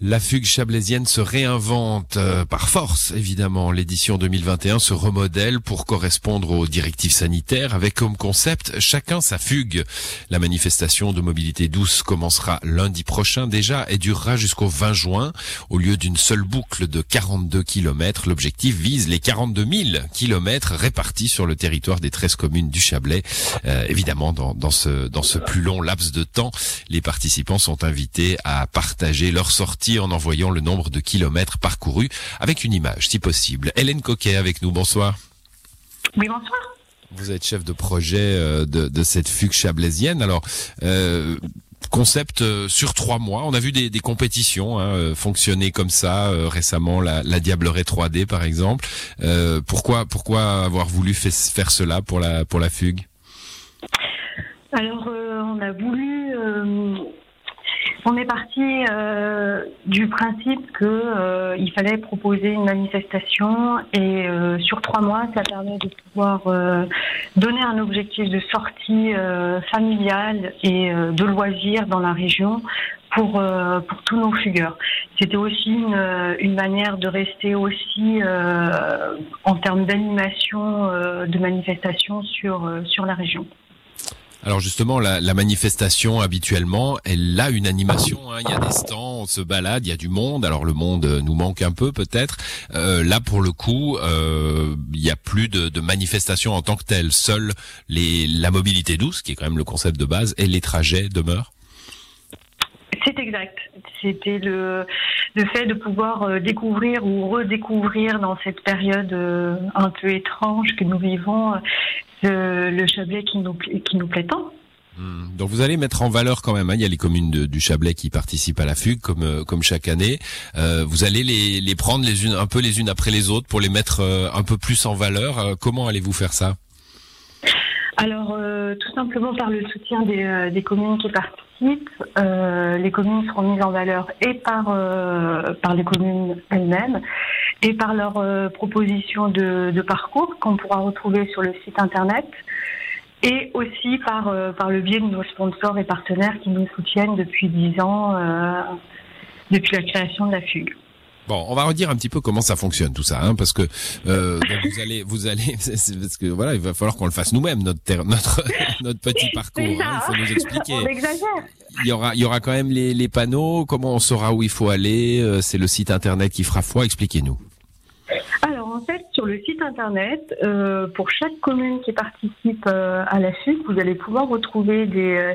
La fugue chablaisienne se réinvente euh, par force, évidemment. L'édition 2021 se remodèle pour correspondre aux directives sanitaires avec comme concept chacun sa fugue. La manifestation de mobilité douce commencera lundi prochain déjà et durera jusqu'au 20 juin. Au lieu d'une seule boucle de 42 km, l'objectif vise les 42 000 km répartis sur le territoire des 13 communes du Chablais. Euh, évidemment, dans, ce, dans ce plus long laps de temps, les participants sont invités à partager leur sortie en envoyant le nombre de kilomètres parcourus avec une image si possible. Hélène Coquet avec nous, bonsoir. Oui, bonsoir. Vous êtes chef de projet euh, de, cette fugue chablaisienne. Alors, euh, concept euh, sur trois mois. On a vu des, compétitions hein, fonctionner comme ça récemment, la, la, Diableraie 3D par exemple. pourquoi, pourquoi avoir voulu faire cela pour la pour la fugue? Alors, on a voulu on est parti euh, du principe qu'il euh, fallait proposer une manifestation et euh, sur trois mois, ça permet de pouvoir donner un objectif de sortie familiale et de loisirs dans la région pour pour tous nos fugueurs. C'était aussi une, manière de rester aussi en termes d'animation de manifestation sur sur la région. Alors justement, la, manifestation habituellement, elle a une animation. Hein. Il y a des stands, on se balade, il y a du monde. Alors le monde euh, nous manque un peu peut-être. Euh, là pour le coup, euh, il n'y a plus de, de manifestation en tant que telle. Seule les, la mobilité douce, qui est quand même le concept de base, et les trajets demeurent. C'est exact. C'était le, fait de pouvoir euh, découvrir ou redécouvrir dans cette période un peu étrange que nous vivons euh, le Chablais qui nous, qui nous plaît tant. Hmm. Donc vous allez mettre en valeur quand même. Hein, il y a les communes du Chablais qui participent à la fugue comme comme chaque année. Euh, vous allez les, les prendre les unes un peu les unes après les autres pour les mettre un peu plus en valeur. comment allez-vous faire ça? Alors tout simplement par le soutien des, des communes qui participent euh, les communes seront mises en valeur et par, euh, par les communes elles-mêmes et par leurs euh, propositions de, de parcours qu'on pourra retrouver sur le site internet et aussi par, par le biais de nos sponsors et partenaires qui nous soutiennent depuis dix ans, depuis la création de la fugue. Bon, on va redire un petit peu comment ça fonctionne tout ça, hein, parce que euh, vous allez, vous allez, parce que voilà, il va falloir qu'on le fasse nous-mêmes notre notre notre petit parcours. Hein, il faut nous expliquer. On exagère. Il y aura, il y aura quand même les, les panneaux. Comment on saura où il faut aller euh, C'est le site internet qui fera foi. Expliquez-nous. Alors en fait, sur le site internet, euh, pour chaque commune qui participe euh, à la suite, vous allez pouvoir retrouver des, euh,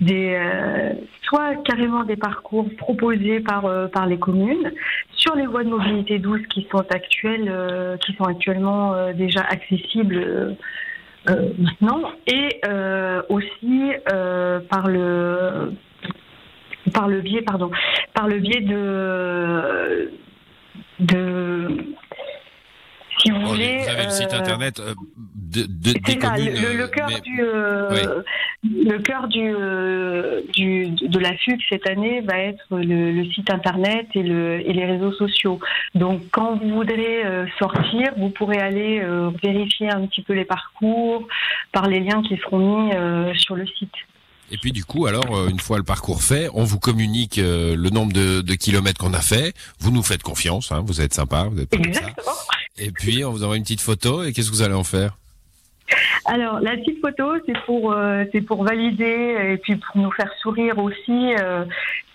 des euh, soit carrément des parcours proposés par par les communes sur les voies de mobilité douce qui sont actuelles, qui sont actuellement déjà accessibles. maintenant et aussi par le par le biais pardon par le biais de de si vous, oh, voulez, vous avez le site euh, internet euh, de, de des communes. Le, le cœur du, euh, le cœur du, du, de la fugue cette année va être le, le, site internet et, le, et les réseaux sociaux. Donc, quand vous voudrez sortir, vous pourrez aller vérifier un petit peu les parcours par les liens qui seront mis sur le site. Et puis du coup, alors euh, une fois le parcours fait, on vous communique euh, le nombre de, de kilomètres qu'on a fait. Vous nous faites confiance, hein, vous êtes sympa, vous êtes Exactement. Et puis on vous envoie une petite photo. Et qu'est-ce que vous allez en faire? alors la petite photo, c'est pour euh, pour valider et puis pour nous faire sourire aussi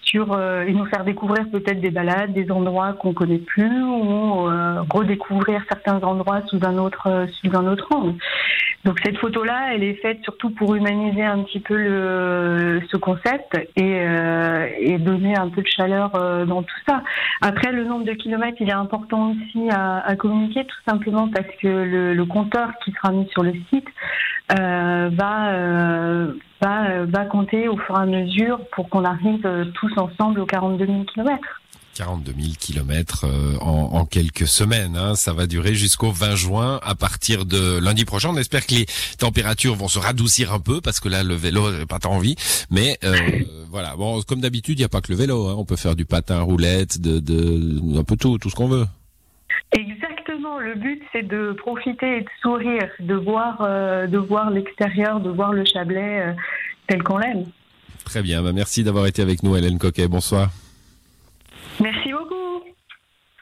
sur euh, et nous faire découvrir peut-être des balades, des endroits qu'on connaît plus ou euh, redécouvrir certains endroits sous un autre euh, sous un autre angle. Donc cette photo-là, elle est faite surtout pour humaniser un petit peu le, ce concept et, et donner un peu de chaleur dans tout ça. Après, le nombre de kilomètres, il est important aussi à, à communiquer, tout simplement parce que le, le, compteur qui sera mis sur le site va va, va compter au fur et à mesure pour qu'on arrive euh, tous ensemble aux 42 000 kilomètres. 42 000 kilomètres euh, en, en, quelques semaines. Hein. Ça va durer jusqu'au 20 juin à partir de lundi prochain. On espère que les températures vont se radoucir un peu parce que là le vélo n'a pas tant envie. Mais euh, voilà, bon comme d'habitude, il n'y a pas que le vélo. Hein. On peut faire du patin, roulette, de, de un peu tout, tout ce qu'on veut. Exactement. Le but c'est de profiter et de sourire, de voir, de voir l'extérieur, de voir le Chablais tel qu'on l'aime. Très bien, bah, merci d'avoir été avec nous Hélène Coquet, bonsoir.